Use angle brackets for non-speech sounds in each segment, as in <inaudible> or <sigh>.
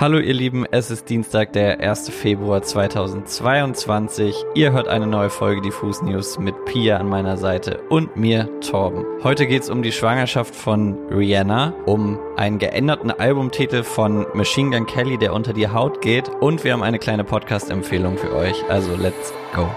Hallo ihr Lieben, es ist Dienstag, der 1. Februar 2022. Ihr hört eine neue Folge Diffus News mit Pia an meiner Seite und mir, Torben. Heute geht's um die Schwangerschaft von Rihanna, um einen geänderten Albumtitel von Machine Gun Kelly, der unter die Haut geht und wir haben eine kleine Podcast-Empfehlung für euch. Also let's go.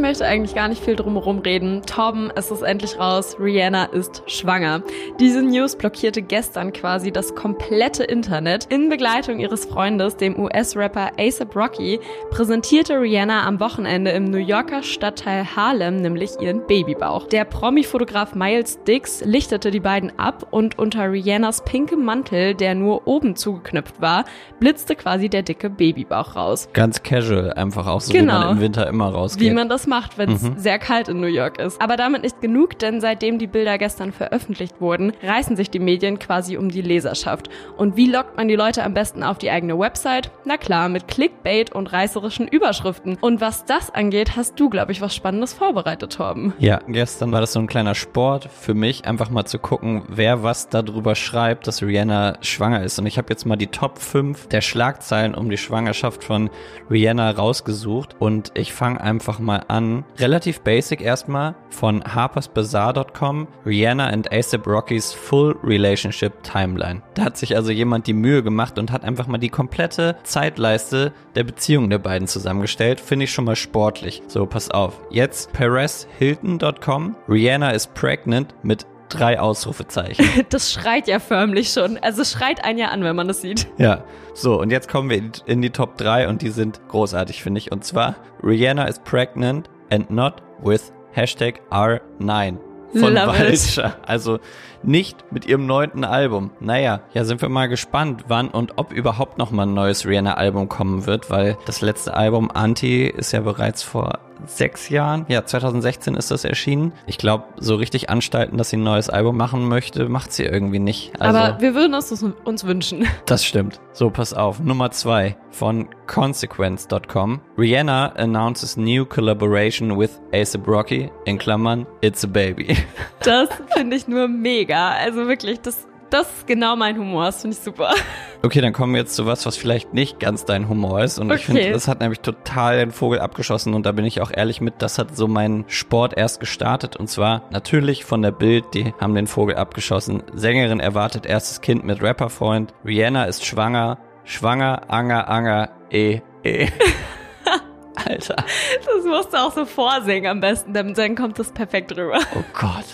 Möchte eigentlich gar nicht viel drumherum reden. Torben, es ist endlich raus. Rihanna ist schwanger. Diese News blockierte gestern quasi das komplette Internet. In Begleitung ihres Freundes, dem US-Rapper ASAP Rocky, präsentierte Rihanna am Wochenende im New Yorker Stadtteil Harlem nämlich ihren Babybauch. Der Promi-Fotograf Miles Dix lichtete die beiden ab und unter Rihannas pinkem Mantel, der nur oben zugeknüpft war, blitzte quasi der dicke Babybauch raus. Ganz casual, einfach auch so, Genau. wie man im Winter immer rausgeht. Wie man das macht, wenn es sehr kalt in New York ist. Aber damit nicht genug, denn seitdem die Bilder gestern veröffentlicht wurden, reißen sich die Medien quasi um die Leserschaft. Und wie lockt man die Leute am besten auf die eigene Website? Na klar, mit Clickbait und reißerischen Überschriften. Und was das angeht, hast du, glaube ich, was Spannendes vorbereitet, Torben. Ja, gestern war das so ein kleiner Sport für mich, einfach mal zu gucken, wer was darüber schreibt, dass Rihanna schwanger ist. Und ich habe jetzt mal die Top 5 der Schlagzeilen um die Schwangerschaft von Rihanna rausgesucht. Und ich fange einfach mal an. Relativ basic erstmal von harpersbazaar.com. Rihanna and ASAP Rocky's Full Relationship Timeline. Da hat sich also jemand die Mühe gemacht und hat einfach mal die komplette Zeitleiste der Beziehung der beiden zusammengestellt. Finde ich schon mal sportlich. So, pass auf. Jetzt PerezHilton.com. Rihanna is pregnant mit drei Ausrufezeichen. <laughs> Das schreit ja förmlich schon. Also es schreit einen ja an, wenn man das sieht. Ja, so, und jetzt kommen wir in- die Top 3 und die sind großartig, finde ich. Und zwar, Rihanna is pregnant and not with Hashtag R9 von Love. Vulture. Also nicht mit ihrem neunten Album. Naja, ja, sind wir mal gespannt, wann und ob überhaupt noch mal ein neues Rihanna-Album kommen wird, weil das letzte Album Anti ist ja bereits vor sechs Jahren, ja, 2016 ist das erschienen. Ich glaube, so richtig anstalten, dass sie ein neues Album machen möchte, macht sie irgendwie nicht. Also, Aber wir würden es uns- uns wünschen. <laughs> das stimmt. So, pass auf. Nummer zwei von consequence.com. Rihanna announces new collaboration with ASAP Rocky, in Klammern, It's a Baby. Das finde ich nur mega. Also wirklich, das, das ist genau mein Humor. Das finde ich super. Okay, dann kommen wir jetzt zu was, was vielleicht nicht ganz dein Humor ist. Und ich Okay. finde, das hat nämlich total den Vogel abgeschossen. Und da bin ich auch ehrlich mit, das hat so meinen Sport erst gestartet. Und zwar natürlich von der Bild, die haben den Vogel abgeschossen. Sängerin erwartet erstes Kind mit Rapperfreund. Rihanna ist schwanger. Schwanger, Anger, Anger, eh, eh. <laughs> Alter. Das musst du auch so vorsingen am besten, dann dann kommt das perfekt rüber. Oh Gott.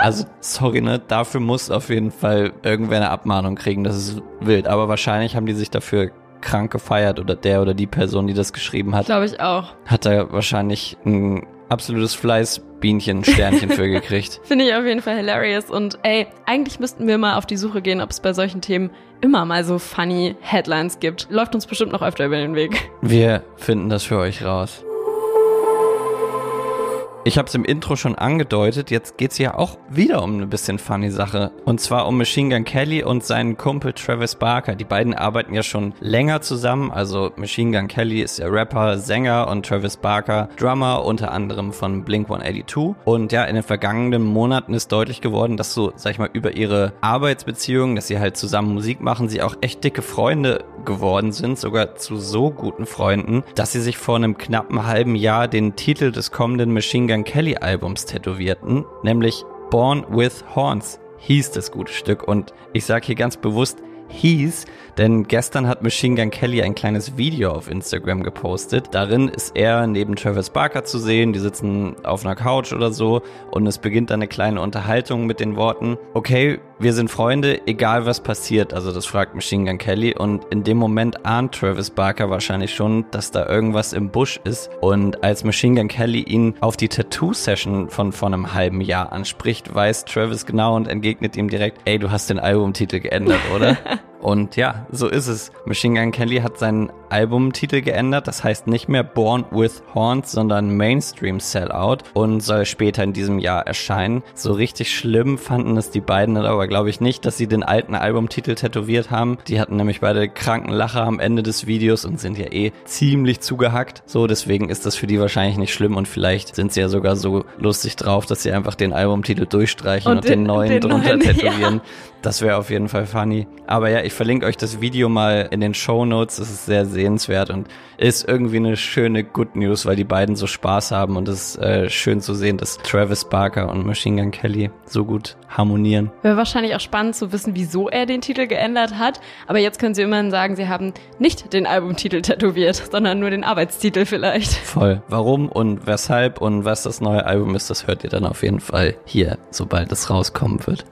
Also, sorry, ne? Dafür muss auf jeden Fall irgendwer eine Abmahnung kriegen. Das ist wild. Aber wahrscheinlich haben die sich dafür krank gefeiert oder der oder die Person, die das geschrieben hat, Glaube ich auch. hat da wahrscheinlich ein absolutes Fleißbienchen-Sternchen für gekriegt. <laughs> Finde ich auf jeden Fall hilarious. Und ey, eigentlich müssten wir mal auf die Suche gehen, ob es bei solchen Themen immer mal so funny Headlines gibt. Läuft uns bestimmt noch öfter über den Weg. Wir finden das für euch raus. Ich habe es im Intro schon angedeutet, jetzt geht's ja auch wieder um eine bisschen funny Sache. Und zwar um Machine Gun Kelly und seinen Kumpel Travis Barker. Die beiden arbeiten ja schon länger zusammen. Also Machine Gun Kelly ist der Rapper, Sänger und Travis Barker Drummer, unter anderem von Blink 182. Und ja, in den vergangenen Monaten ist deutlich geworden, dass so, sag ich mal, über ihre Arbeitsbeziehungen, dass sie halt zusammen Musik machen, sie auch echt dicke Freunde geworden sind, sogar zu so guten Freunden, dass sie sich vor einem knappen halben Jahr den Titel des kommenden Machine Gun Kelly Albums tätowierten, nämlich Born with Horns hieß das gute Stück und ich sage hier ganz bewusst hieß, denn gestern hat Machine Gun Kelly ein kleines Video auf Instagram gepostet. Darin ist er neben Travis Barker zu sehen, die sitzen auf einer Couch oder so und es beginnt dann eine kleine Unterhaltung mit den Worten, okay, wir sind Freunde, egal was passiert. Also das fragt Machine Gun Kelly und in dem Moment ahnt Travis Barker wahrscheinlich schon, dass da irgendwas im Busch ist. Und als Machine Gun Kelly ihn auf die Tattoo-Session von vor einem halben Jahr anspricht, weiß Travis genau und entgegnet ihm direkt, ey, du hast den Albumtitel geändert, oder? <laughs> Und ja, so ist es. Machine Gun Kelly hat seinen Albumtitel geändert. Das heißt nicht mehr Born with Horns, sondern Mainstream Sellout und soll später in diesem Jahr erscheinen. So richtig schlimm fanden es die beiden aber, glaube ich, nicht, dass sie den alten Albumtitel tätowiert haben. Die hatten nämlich beide kranken Lacher am Ende des Videos und sind ja eh ziemlich zugehackt. So, deswegen ist das für die wahrscheinlich nicht schlimm und vielleicht sind sie ja sogar so lustig drauf, dass sie einfach den Albumtitel durchstreichen und, und den, den, neuen den drunter <laughs> neuen, tätowieren. Ja. Das wäre auf jeden Fall funny. Aber ja, ich verlinke euch das Video mal in den Show Notes. Es ist sehr sehenswert und ist irgendwie eine schöne Good News, weil die beiden so Spaß haben und es ist äh, schön zu sehen, dass Travis Barker und Machine Gun Kelly so gut harmonieren. Wäre wahrscheinlich auch spannend zu wissen, wieso er den Titel geändert hat. Aber jetzt können Sie immerhin sagen, Sie haben nicht den Albumtitel tätowiert, sondern nur den Arbeitstitel vielleicht. Voll. Warum und weshalb und was das neue Album ist, das hört ihr dann auf jeden Fall hier, sobald es rauskommen wird.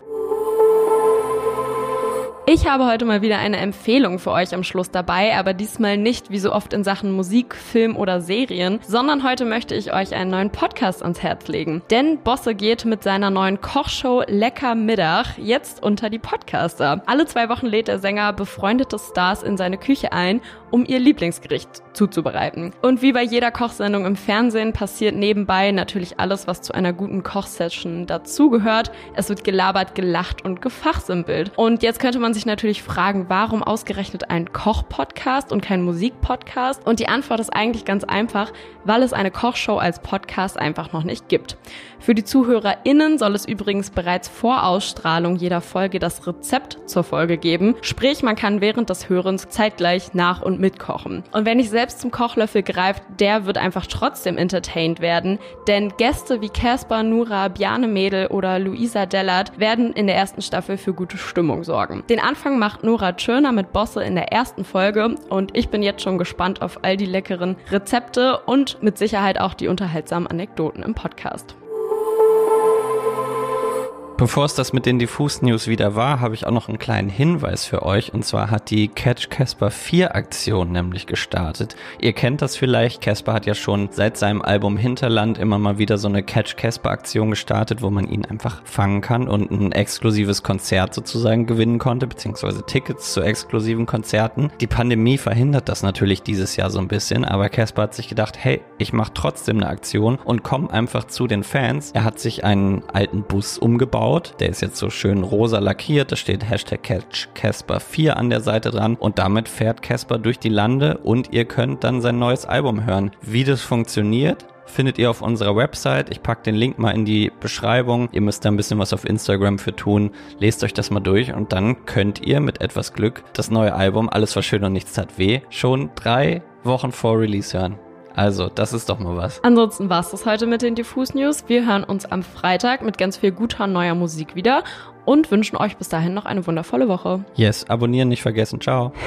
Ich habe heute mal wieder eine Empfehlung für euch am Schluss dabei, aber diesmal nicht wie so oft in Sachen Musik, Film oder Serien, sondern heute möchte ich euch einen neuen Podcast ans Herz legen. Denn Bosse geht mit seiner neuen Kochshow Lecker Mittag jetzt unter die Podcaster. Alle zwei Wochen lädt der Sänger befreundete Stars in seine Küche ein, um ihr Lieblingsgericht zuzubereiten. Und wie bei jeder Kochsendung im Fernsehen passiert nebenbei natürlich alles, was zu einer guten Kochsession dazugehört. Es wird gelabert, gelacht und gefachsimpelt. Und jetzt könnte man sich natürlich fragen, warum ausgerechnet ein Koch-Podcast und kein Musik-Podcast? Und die Antwort ist eigentlich ganz einfach, weil es eine Kochshow als Podcast einfach noch nicht gibt. Für die ZuhörerInnen soll es übrigens bereits vor Ausstrahlung jeder Folge das Rezept zur Folge geben. Sprich, man kann während des Hörens zeitgleich nach und mitkochen. Und wenn ich selbst zum Kochlöffel greift, der wird einfach trotzdem entertained werden, denn Gäste wie Caspar, Nura, Bjane Mädel oder Luisa Dellert werden in der ersten Staffel für gute Stimmung sorgen. Den Anfang macht Nora Tschirner mit Bosse in der ersten Folge und ich bin jetzt schon gespannt auf all die leckeren Rezepte und mit Sicherheit auch die unterhaltsamen Anekdoten im Podcast. Bevor es das mit den Diffus-News wieder war, habe ich auch noch einen kleinen Hinweis für euch. Und zwar hat die Catch Casper 4 Aktion nämlich gestartet. Ihr kennt das vielleicht. Casper hat ja schon seit seinem Album Hinterland immer mal wieder so eine Catch Casper Aktion gestartet, wo man ihn einfach fangen kann und ein exklusives Konzert sozusagen gewinnen konnte, beziehungsweise Tickets zu exklusiven Konzerten. Die Pandemie verhindert das natürlich dieses Jahr so ein bisschen, aber Casper hat sich gedacht, hey, ich mache trotzdem eine Aktion und komme einfach zu den Fans. Er hat sich einen alten Bus umgebaut gebaut. Der ist jetzt so schön rosa lackiert. Da steht Hashtag Casper 4 an der Seite dran. Und damit fährt Casper durch die Lande und ihr könnt dann sein neues Album hören. Wie das funktioniert, findet ihr auf unserer Website. Ich packe den Link mal in die Beschreibung. Ihr müsst da ein bisschen was auf Instagram für tun. Lest euch das mal durch und dann könnt ihr mit etwas Glück das neue Album Alles was schön und nichts tat weh schon drei Wochen vor Release hören. Also, das ist doch mal was. Ansonsten war es das heute mit den Diffus News. Wir hören uns am Freitag mit ganz viel guter neuer Musik wieder und wünschen euch bis dahin noch eine wundervolle Woche. Yes, abonnieren nicht vergessen. Ciao. <laughs>